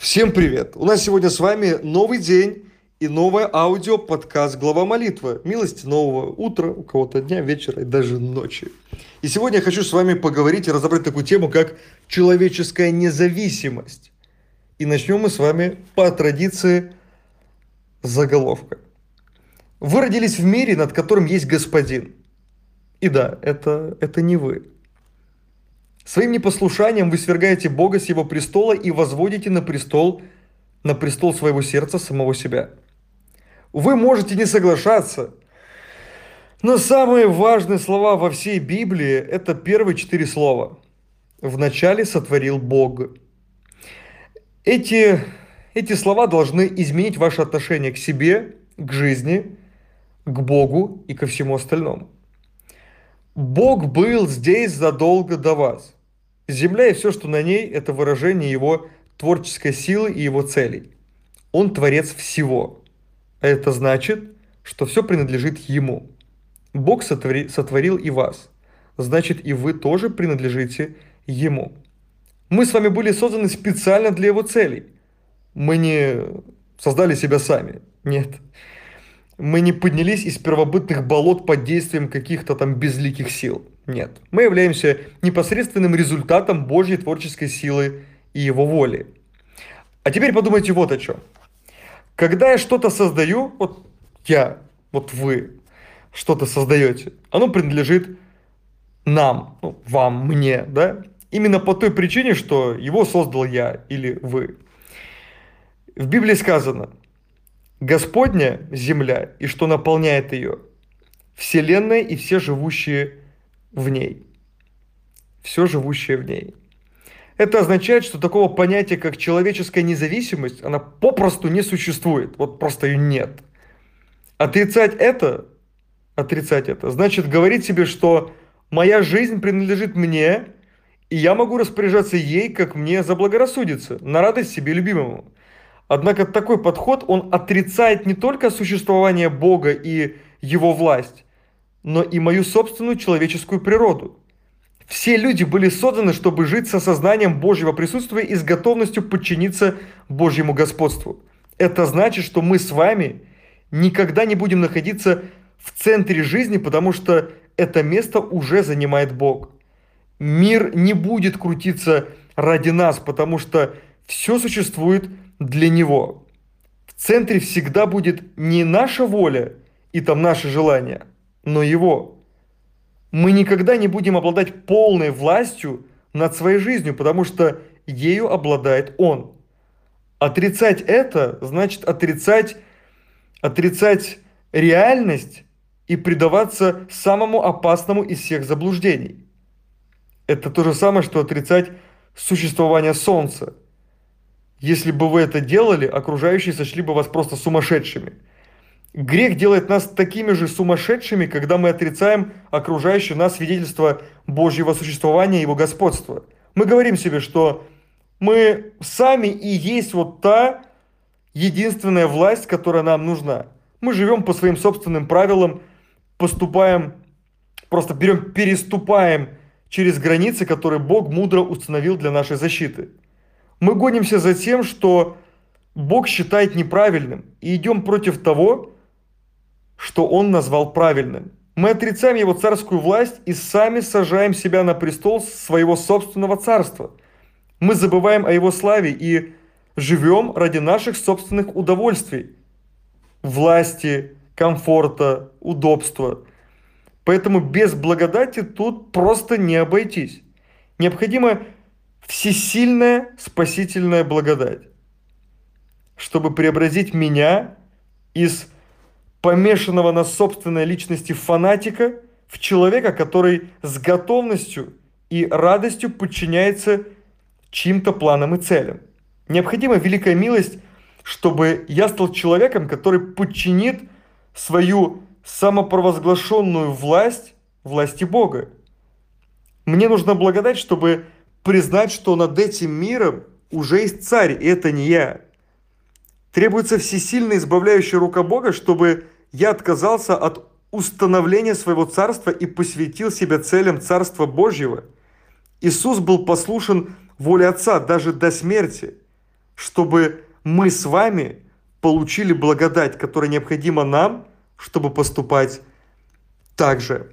Всем привет! У нас сегодня с вами новый день и новое аудио подкаст «Глава молитвы». Милости нового утра, у кого-то дня, вечера и даже ночи. И сегодня я хочу с вами поговорить и разобрать такую тему, как человеческая независимость. И начнем мы с вами по традиции заголовка. Вы родились в мире, над которым есть господин. И да, это, это не вы. Своим непослушанием вы свергаете Бога с его престола и возводите на престол, на престол своего сердца самого себя. Вы можете не соглашаться, но самые важные слова во всей Библии – это первые четыре слова. «Вначале сотворил Бог». Эти, эти слова должны изменить ваше отношение к себе, к жизни, к Богу и ко всему остальному. Бог был здесь задолго до вас. Земля и все, что на ней, это выражение его творческой силы и его целей. Он творец всего. А это значит, что все принадлежит ему. Бог сотвори, сотворил и вас. Значит, и вы тоже принадлежите ему. Мы с вами были созданы специально для его целей. Мы не создали себя сами. Нет мы не поднялись из первобытных болот под действием каких-то там безликих сил. Нет. Мы являемся непосредственным результатом Божьей творческой силы и его воли. А теперь подумайте вот о чем. Когда я что-то создаю, вот я, вот вы что-то создаете, оно принадлежит нам, ну, вам, мне, да? Именно по той причине, что его создал я или вы. В Библии сказано, Господня земля и что наполняет ее, вселенная и все живущие в ней. Все живущее в ней. Это означает, что такого понятия, как человеческая независимость, она попросту не существует. Вот просто ее нет. Отрицать это, отрицать это, значит говорить себе, что моя жизнь принадлежит мне, и я могу распоряжаться ей, как мне заблагорассудится, на радость себе любимому. Однако такой подход, он отрицает не только существование Бога и его власть, но и мою собственную человеческую природу. Все люди были созданы, чтобы жить с осознанием Божьего присутствия и с готовностью подчиниться Божьему господству. Это значит, что мы с вами никогда не будем находиться в центре жизни, потому что это место уже занимает Бог. Мир не будет крутиться ради нас, потому что все существует для Него. В центре всегда будет не наша воля и там наши желания, но Его. Мы никогда не будем обладать полной властью над своей жизнью, потому что ею обладает Он. Отрицать это значит отрицать, отрицать реальность и предаваться самому опасному из всех заблуждений. Это то же самое, что отрицать существование Солнца – если бы вы это делали, окружающие сочли бы вас просто сумасшедшими. Грех делает нас такими же сумасшедшими, когда мы отрицаем окружающее нас свидетельство Божьего существования и Его господства. Мы говорим себе, что мы сами и есть вот та единственная власть, которая нам нужна. Мы живем по своим собственным правилам, поступаем, просто берем, переступаем через границы, которые Бог мудро установил для нашей защиты. Мы гонимся за тем, что Бог считает неправильным, и идем против того, что Он назвал правильным. Мы отрицаем Его царскую власть и сами сажаем себя на престол своего собственного царства. Мы забываем о Его славе и живем ради наших собственных удовольствий, власти, комфорта, удобства. Поэтому без благодати тут просто не обойтись. Необходимо всесильная спасительная благодать, чтобы преобразить меня из помешанного на собственной личности фанатика в человека, который с готовностью и радостью подчиняется чьим-то планам и целям. Необходима великая милость, чтобы я стал человеком, который подчинит свою самопровозглашенную власть власти Бога. Мне нужна благодать, чтобы признать, что над этим миром уже есть царь, и это не я. Требуется всесильная избавляющая рука Бога, чтобы я отказался от установления своего царства и посвятил себя целям Царства Божьего. Иисус был послушен воле Отца даже до смерти, чтобы мы с вами получили благодать, которая необходима нам, чтобы поступать так же.